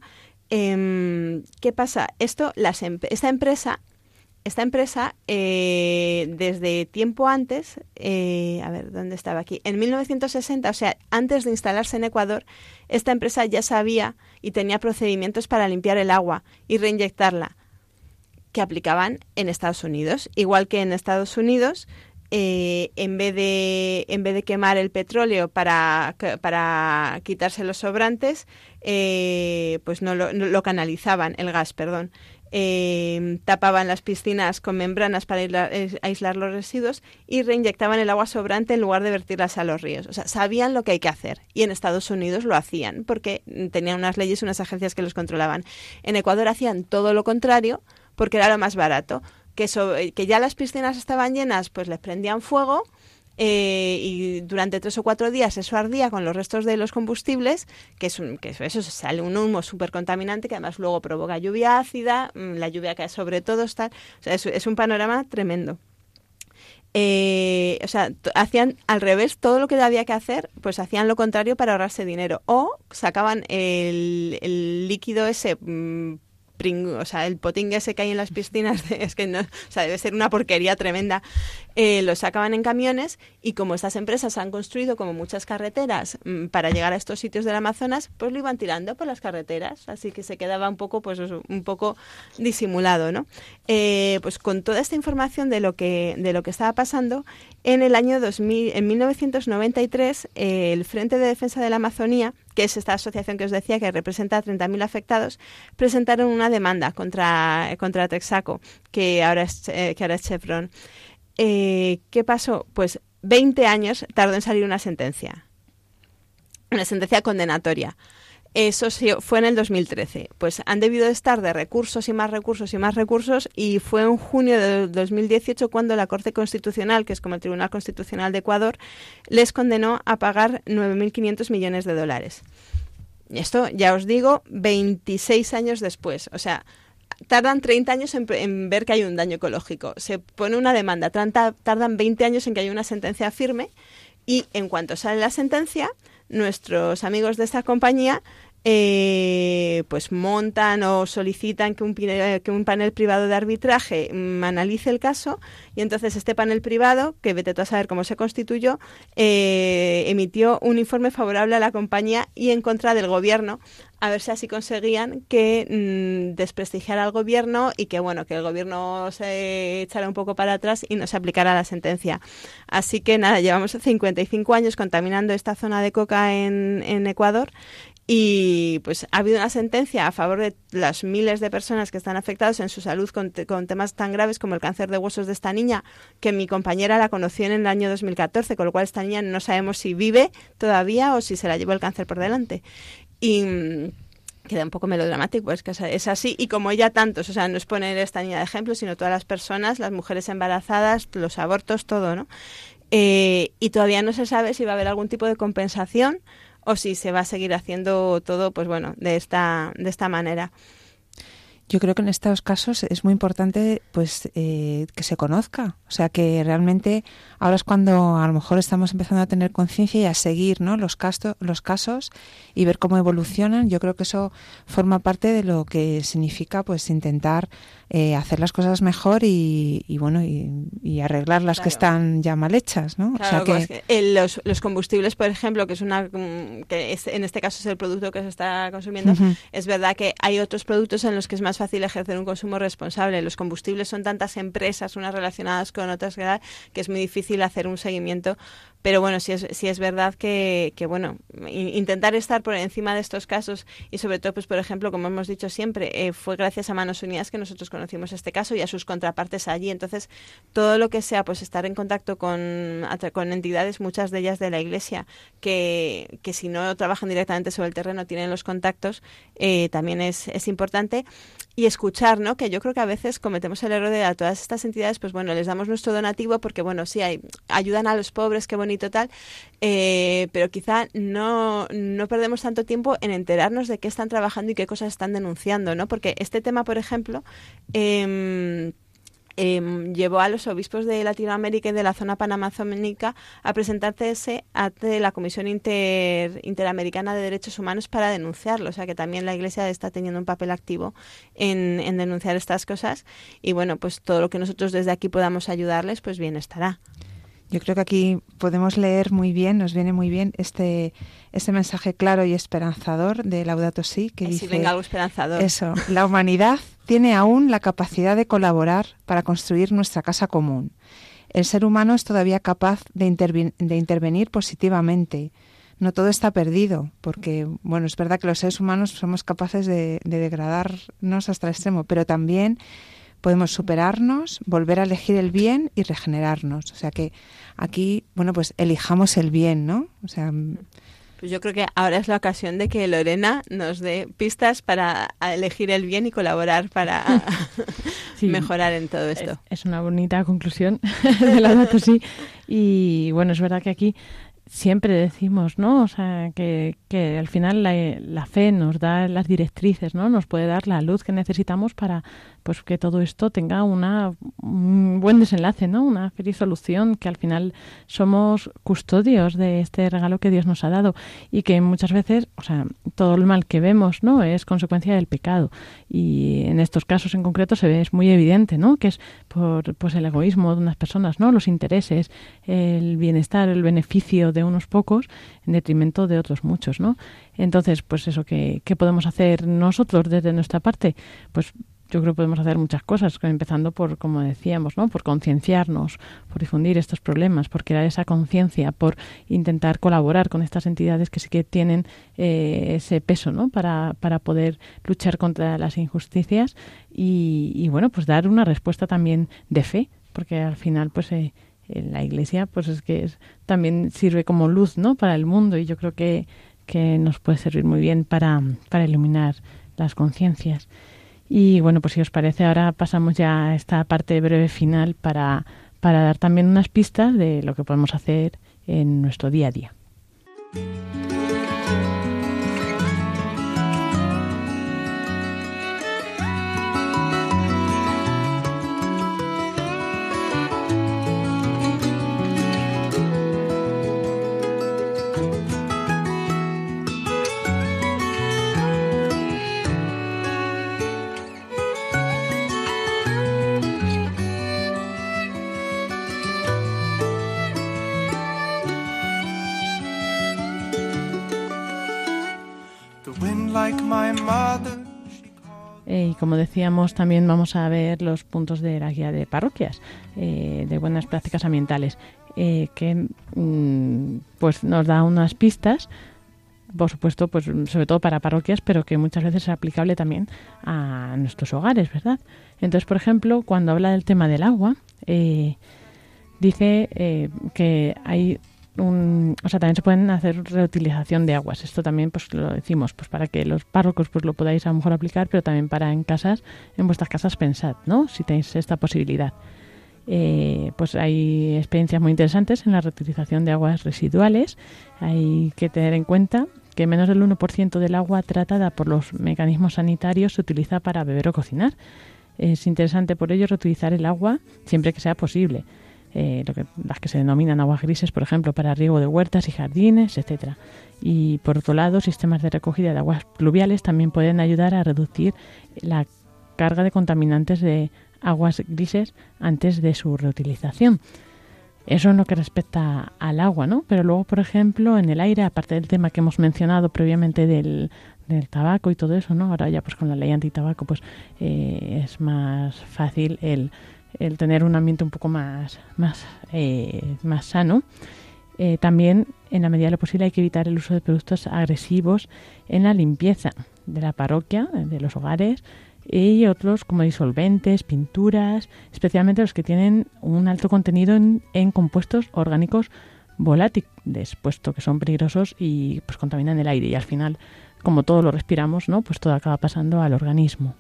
Em, ¿Qué pasa? Esto, las, esta empresa esta empresa, eh, desde tiempo antes, eh, a ver, ¿dónde estaba aquí? En 1960, o sea, antes de instalarse en Ecuador, esta empresa ya sabía y tenía procedimientos para limpiar el agua y reinyectarla, que aplicaban en Estados Unidos. Igual que en Estados Unidos, eh, en, vez de, en vez de quemar el petróleo para, para quitarse los sobrantes, pues no lo, no lo canalizaban, el gas, perdón eh, tapaban las piscinas con membranas para aislar, los residuos y reinyectaban el agua sobrante en lugar de vertirlas a los ríos. O sea, sabían lo que hay que hacer y en Estados Unidos lo hacían porque tenían unas leyes, unas agencias que los controlaban. En Ecuador hacían todo lo contrario porque era lo más barato. Que, que ya las piscinas estaban llenas, pues les prendían fuego eh, y durante tres o cuatro días eso ardía con los restos de los combustibles, que, es un, que eso sale un humo súper contaminante que además luego provoca lluvia ácida, mm, la lluvia cae sobre todo, está, o sea, es, un panorama tremendo. Eh, o sea, hacían al revés todo lo que había que hacer, pues hacían lo contrario para ahorrarse dinero. O sacaban el, el líquido ese mm, o sea, el potín ese que hay en las piscinas, es que no, o sea, debe ser una porquería tremenda, eh, lo sacaban en camiones y como estas empresas han construido como muchas carreteras mm, para llegar a estos sitios del Amazonas, pues lo iban tirando por las carreteras, así que se quedaba un poco, pues un poco disimulado, ¿no? Eh, pues con toda esta información de lo que, de lo que estaba pasando, en el año 2000, en 1993, eh, el Frente de Defensa de la Amazonía que es esta asociación que os decía que representa a 30.000 afectados, presentaron una demanda contra, contra Texaco, que ahora es, eh, que ahora es Chevron. Eh, ¿Qué pasó? Pues 20 años tardó en salir una sentencia, una sentencia condenatoria. Eso fue en el 2013. Pues han debido estar de recursos y más recursos y más recursos y fue en junio de 2018 cuando la Corte Constitucional, que es como el Tribunal Constitucional de Ecuador, les condenó a pagar 9.500 millones de dólares. Esto, ya os digo, 26 años después. O sea, tardan 30 años en, ver que hay un daño ecológico. Se pone una demanda, tardan 20 años en que haya una sentencia firme y en cuanto sale la sentencia, nuestros amigos de esta compañía eh, pues montan o solicitan que un, que un, panel privado de arbitraje mm, analice el caso y entonces este panel privado, que vete tú a saber cómo se constituyó, eh, emitió un informe favorable a la compañía y en contra del gobierno a ver si así conseguían que mm, desprestigiara al gobierno y que bueno que el gobierno se echara un poco para atrás y no se aplicara la sentencia. Así que nada, llevamos 55 años contaminando esta zona de coca en, en Ecuador y pues ha habido una sentencia a favor de las miles de personas que están afectadas en su salud con, temas tan graves como el cáncer de huesos de esta niña, que mi compañera la conoció en el año 2014, con lo cual esta niña no sabemos si vive todavía o si se la llevó el cáncer por delante. Y mm, queda un poco melodramático, es que es así. Y como ella tantos, o sea, no es poner esta niña de ejemplo, sino todas las personas, las mujeres embarazadas, los abortos, todo, ¿no? Eh, y todavía no se sabe si va a haber algún tipo de compensación o si se va a seguir haciendo todo, pues bueno, de esta, de esta manera. Yo creo que en estos casos es muy importante pues eh, que se conozca, o sea que realmente ahora es cuando a lo mejor estamos empezando a tener conciencia y a seguir ¿no? los, los casos y ver cómo evolucionan. Yo creo que eso forma parte de lo que significa pues intentar eh, hacer las cosas mejor y, bueno y, arreglar las que están ya mal hechas, ¿no? o sea que, los, los, combustibles, por ejemplo, que es una mm, que en este caso es el producto que se está consumiendo, es verdad que hay otros productos en los que es más fácil ejercer un consumo responsable. Los combustibles son tantas empresas unas relacionadas con otras que es muy difícil hacer un seguimiento Pero bueno, sí es, sí es verdad que, que, bueno, intentar estar por encima de estos casos y sobre todo, pues por ejemplo, como hemos dicho siempre, eh, fue gracias a Manos Unidas que nosotros conocimos este caso y a sus contrapartes allí. Entonces, todo lo que sea, pues estar en contacto con, con entidades, muchas de ellas de la Iglesia, que, que si no trabajan directamente sobre el terreno, tienen los contactos, eh, también es, es importante. Y escuchar, ¿no? Que yo creo que a veces cometemos el error de a todas estas entidades, pues bueno, les damos nuestro donativo porque, bueno, sí, hay, ayudan a los pobres, qué bonito tal, eh, pero quizá no, no perdemos tanto tiempo en enterarnos de qué están trabajando y qué cosas están denunciando, ¿no? Porque este tema, por ejemplo, em, em, llevó a los obispos de Latinoamérica y de la zona panamazónica a presentarse ante la Comisión Inter- Interamericana de Derechos Humanos para denunciarlo. O sea que también la Iglesia está teniendo un papel activo en, en denunciar estas cosas. Y bueno, pues todo lo que nosotros desde aquí podamos ayudarles, pues bien estará. Yo creo que aquí podemos leer muy bien, nos viene muy bien este, este mensaje claro y esperanzador de Laudato Si, que Y dice si venga algo esperanzador. eso, la humanidad tiene aún la capacidad de colaborar para construir nuestra casa común. El ser humano es todavía capaz de, intervi- de intervenir positivamente. No todo está perdido, porque, bueno, es verdad que los seres humanos somos capaces de, de degradarnos hasta el extremo, pero también podemos superarnos, volver a elegir el bien y regenerarnos. O sea que aquí, bueno, pues elijamos el bien, ¿no? O sea, Pues yo creo que ahora es la ocasión de que Lorena nos dé pistas para elegir el bien y colaborar para Sí. mejorar en todo Es, esto. es una bonita conclusión de la datos, sí. Y bueno, es verdad que aquí siempre decimos, ¿no? O sea, que, que al final la, la fe nos da las directrices, ¿no? Nos puede dar la luz que necesitamos para pues que todo esto tenga una, un buen desenlace, ¿no? Una feliz solución, que al final somos custodios de este regalo que Dios nos ha dado y que muchas veces, o sea, todo el mal que vemos, ¿no? Es consecuencia del pecado y en estos casos en concreto se ve es muy evidente, ¿no? Que es por pues el egoísmo de unas personas, ¿no? Los intereses, el bienestar, el beneficio de unos pocos en detrimento de otros muchos, ¿no? Entonces, pues eso que qué podemos hacer nosotros desde nuestra parte, pues yo creo que podemos hacer muchas cosas, empezando por, como decíamos, ¿no? por concienciarnos, por difundir estos problemas, por crear esa conciencia, por intentar colaborar con estas entidades que sí que tienen eh, ese peso ¿no? para, para poder luchar contra las injusticias y, bueno, pues dar una respuesta también de fe, porque al final, pues eh, la Iglesia, pues es que es, también sirve como luz ¿no? para el mundo y yo creo que, que nos puede servir muy bien para, para iluminar las conciencias. Y bueno, pues si os parece, ahora pasamos ya a esta parte breve final para, para dar también unas pistas de lo que podemos hacer en nuestro día a día. Eh, y como decíamos, también vamos a ver los puntos de la guía de parroquias, eh, de buenas prácticas ambientales, eh, que mm, pues nos da unas pistas, por supuesto, pues sobre todo para parroquias, pero que muchas veces es aplicable también a nuestros hogares, ¿verdad? Entonces, por ejemplo, cuando habla del tema del agua, dice que hay o sea, también se pueden hacer reutilización de aguas. Esto también pues lo decimos pues para que los párrocos pues lo podáis a lo mejor aplicar, pero también para en casas, en vuestras casas pensad, ¿no? Si tenéis esta posibilidad. Eh, pues hay experiencias muy interesantes en la reutilización de aguas residuales. Hay que tener en cuenta que menos del 1% del agua tratada por los mecanismos sanitarios se utiliza para beber o cocinar. Es interesante por ello reutilizar el agua siempre que sea posible. Eh, lo que, las que se denominan aguas grises, por ejemplo, para riego de huertas y jardines, etcétera. Y por otro lado, sistemas de recogida de aguas pluviales también pueden ayudar a reducir la carga de contaminantes de aguas grises antes de su reutilización. Eso en lo que respecta al agua, ¿no? Pero luego, por ejemplo, en el aire, aparte del tema que hemos mencionado previamente del, tabaco y todo eso, ¿no? Ahora ya pues con la ley antitabaco pues eh, es más fácil el, el, tener un ambiente un poco más, más, eh, más sano. Eh, también, en la medida de lo posible, hay que evitar el uso de productos agresivos en la limpieza de la parroquia, de los hogares, y otros como disolventes, pinturas, especialmente los que tienen un alto contenido en, en compuestos orgánicos volátiles, puesto que son peligrosos y pues contaminan el aire y al final, como todo lo respiramos, ¿no? pues todo acaba pasando al organismo.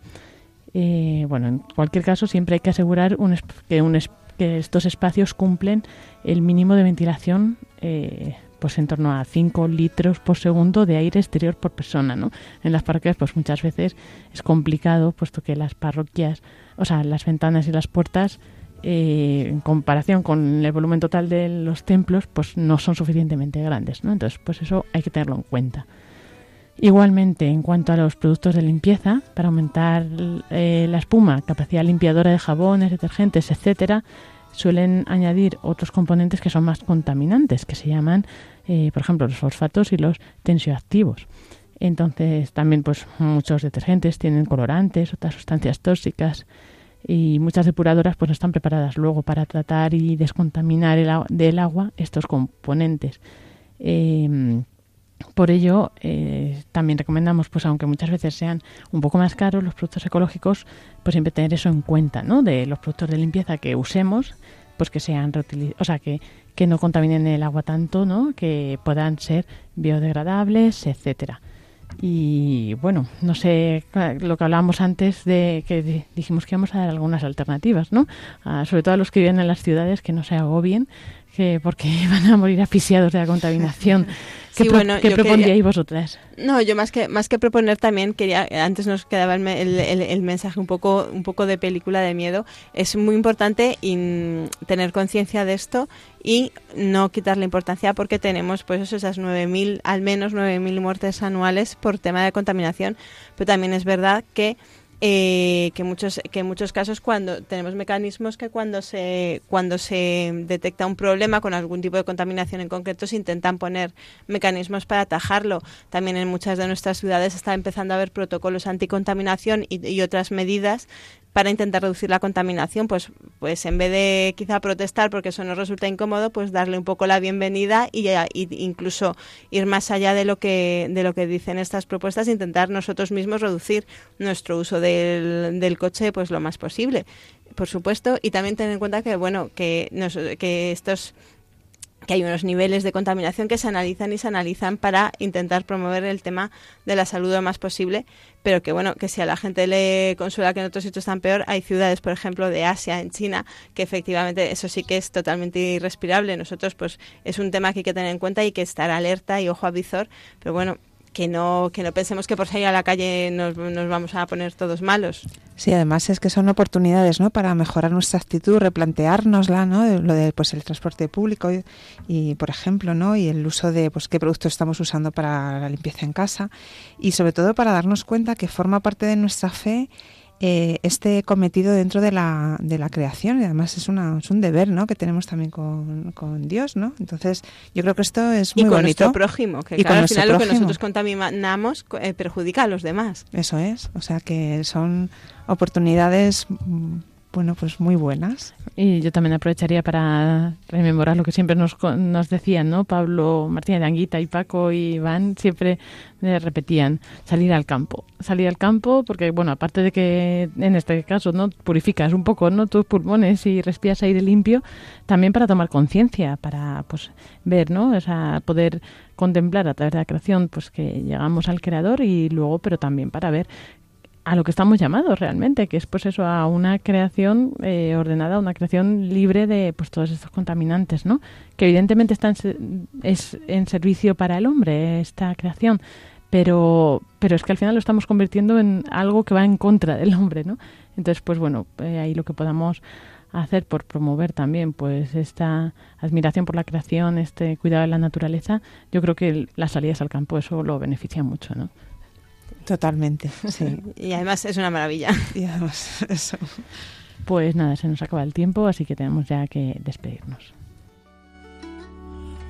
Eh, bueno, en cualquier caso siempre hay que asegurar un, que, un, que estos espacios cumplen el mínimo de ventilación eh, pues en torno a 5 litros por segundo de aire exterior por persona, ¿no? En las parroquias pues muchas veces es complicado puesto que las parroquias, o sea, las ventanas y las puertas eh, en comparación con el volumen total de los templos pues no son suficientemente grandes, ¿no? Entonces pues eso hay que tenerlo en cuenta. Igualmente, en cuanto a los productos de limpieza, para aumentar eh, la espuma, capacidad limpiadora de jabones, detergentes, etcétera, suelen añadir otros componentes que son más contaminantes, que se llaman, eh, por ejemplo, los fosfatos y los tensioactivos. Entonces, también, pues, muchos detergentes tienen colorantes, otras sustancias tóxicas y muchas depuradoras, pues, no están preparadas luego para tratar y descontaminar el, del agua estos componentes. Eh, por ello, eh, también recomendamos, pues aunque muchas veces sean un poco más caros los productos ecológicos, pues siempre tener eso en cuenta, ¿no? De los productos de limpieza que usemos, pues que sean o sea, que, que no contaminen el agua tanto, ¿no? Que puedan ser biodegradables, etcétera. Y bueno, no sé, lo que hablábamos antes de que dijimos que íbamos a dar algunas alternativas, ¿no? sobre todo a los que viven en las ciudades que no se agobien, que porque van a morir asfixiados de la contaminación. ¿Qué, Sí, bueno, ¿qué propondríais quería- vosotras? No, yo más que más que proponer también quería antes nos quedaba el, el- el- mensaje un poco un poco de película de miedo. Es muy importante in- tener conciencia de esto y no quitarle importancia porque tenemos pues esas 9000 al menos 9000 muertes anuales por tema de contaminación, pero también es verdad que eh, que muchos que en muchos casos cuando tenemos mecanismos que cuando se cuando se detecta un problema con algún tipo de contaminación en concreto se intentan poner mecanismos para atajarlo. También en muchas de nuestras ciudades está empezando a haber protocolos anticontaminación y, y otras medidas para intentar reducir la contaminación, pues, pues en vez de quizá protestar porque eso nos resulta incómodo, pues darle un poco la bienvenida y, y incluso ir más allá de lo que de lo que dicen estas propuestas, intentar nosotros mismos reducir nuestro uso del, del coche pues lo más posible, por supuesto, y también tener en cuenta que bueno que nos- que estos que hay unos niveles de contaminación que se analizan y se analizan para intentar promover el tema de la salud lo más posible, pero que bueno, que si a la gente le consuela que en otros sitios están peor, hay ciudades, por ejemplo, de Asia, en China, que efectivamente eso sí que es totalmente irrespirable. Nosotros, pues, es un tema que hay que tener en cuenta y que estar alerta y ojo a visor, pero bueno, que no, que no pensemos que por salir a la calle nos, nos vamos a poner todos malos. Sí, además es que son oportunidades, ¿no? Para mejorar nuestra actitud, replanteárnosla, ¿no? Lo de, pues, el transporte público y, y, por ejemplo, ¿no? Y el uso de, pues, qué productos estamos usando para la limpieza en casa y sobre todo para darnos cuenta que forma parte de nuestra fe eh, este cometido dentro de la, de la creación y además es, una, es un deber, ¿no? Que tenemos también con, con Dios, ¿no? Entonces, yo creo que esto es muy y con bonito. nuestro prójimo, que Y con claro, al final lo que nosotros contaminamos co- eh, perjudica a los demás. Eso es, o sea que son oportunidades, mm, bueno, pues muy buenas. Y yo también aprovecharía para rememorar lo que siempre nos, nos decían, ¿no? Pablo Martínez de Anguita y Paco y Iván siempre repetían salir al campo. Salir al campo porque, bueno, aparte de que en este caso, ¿no? Purificas un poco, ¿no? Tus pulmones y respiras aire limpio, también para tomar conciencia, para, pues, ver, ¿no? O sea, poder contemplar a través de la creación, pues, que llegamos al Creador y luego, pero también para ver a lo que estamos llamados realmente, que es pues eso, a una creación eh, ordenada, una creación libre de pues todos estos contaminantes, ¿no? Que evidentemente está en es en servicio para el hombre esta creación, pero pero es que al final lo estamos convirtiendo en algo que va en contra del hombre, ¿no? Entonces, pues bueno, eh, ahí lo que podamos hacer por promover también pues esta admiración por la creación, este cuidado de la naturaleza, yo creo que las salidas al campo eso lo beneficia mucho, ¿no? Totalmente, sí. Y además es una maravilla. Y además, eso. Pues nada, se nos acaba el tiempo, así que tenemos ya que despedirnos.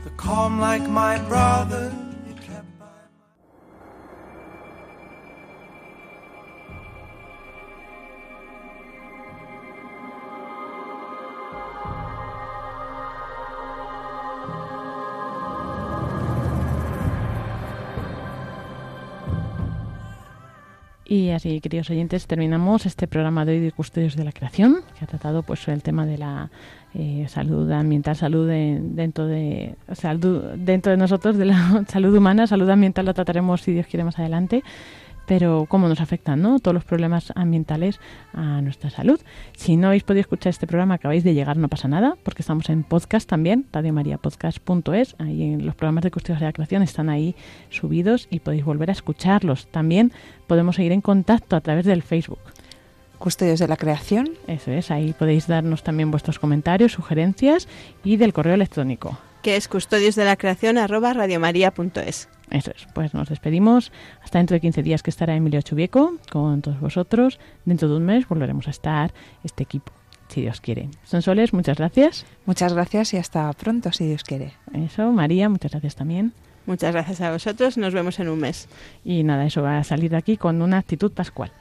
The calm like my brother. Y así, queridos oyentes, terminamos este programa de hoy de Custodios de la Creación, que ha tratado pues el tema de la eh, salud ambiental, salud de- dentro de salud dentro de nosotros, de la salud humana, salud ambiental la trataremos si Dios quiere más adelante, pero cómo nos afectan ¿no? todos los problemas ambientales a nuestra salud. Si no habéis podido escuchar este programa, acabáis de llegar, no pasa nada, porque estamos en podcast también, radiomariapodcast.es, ahí en los programas de Custodios de la Creación están ahí subidos y podéis volver a escucharlos. También podemos seguir en contacto a través del Facebook. Custodios de la creación, Eso es, ahí podéis darnos también vuestros comentarios, sugerencias y del correo electrónico. que es custodios de la creación arroba radiomaria.es. Eso es, pues nos despedimos hasta dentro de 15 días que estará Emilio Chubieco con todos vosotros. Dentro de un mes volveremos a estar este equipo, si Dios quiere. Sonsoles, muchas gracias. muchas gracias y hasta pronto, si Dios quiere. Eso, María, muchas gracias también. Muchas gracias a vosotros, nos vemos en un mes. Y nada, eso va a salir de aquí con una actitud pascual.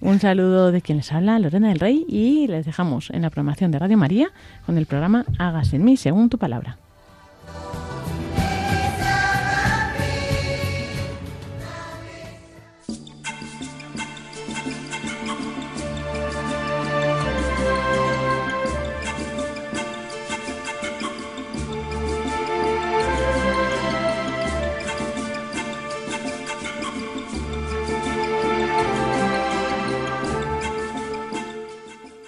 Un saludo de quien les habla, Lorena del Rey, y les dejamos en la programación de Radio María con el programa Hágase en mí según tu palabra.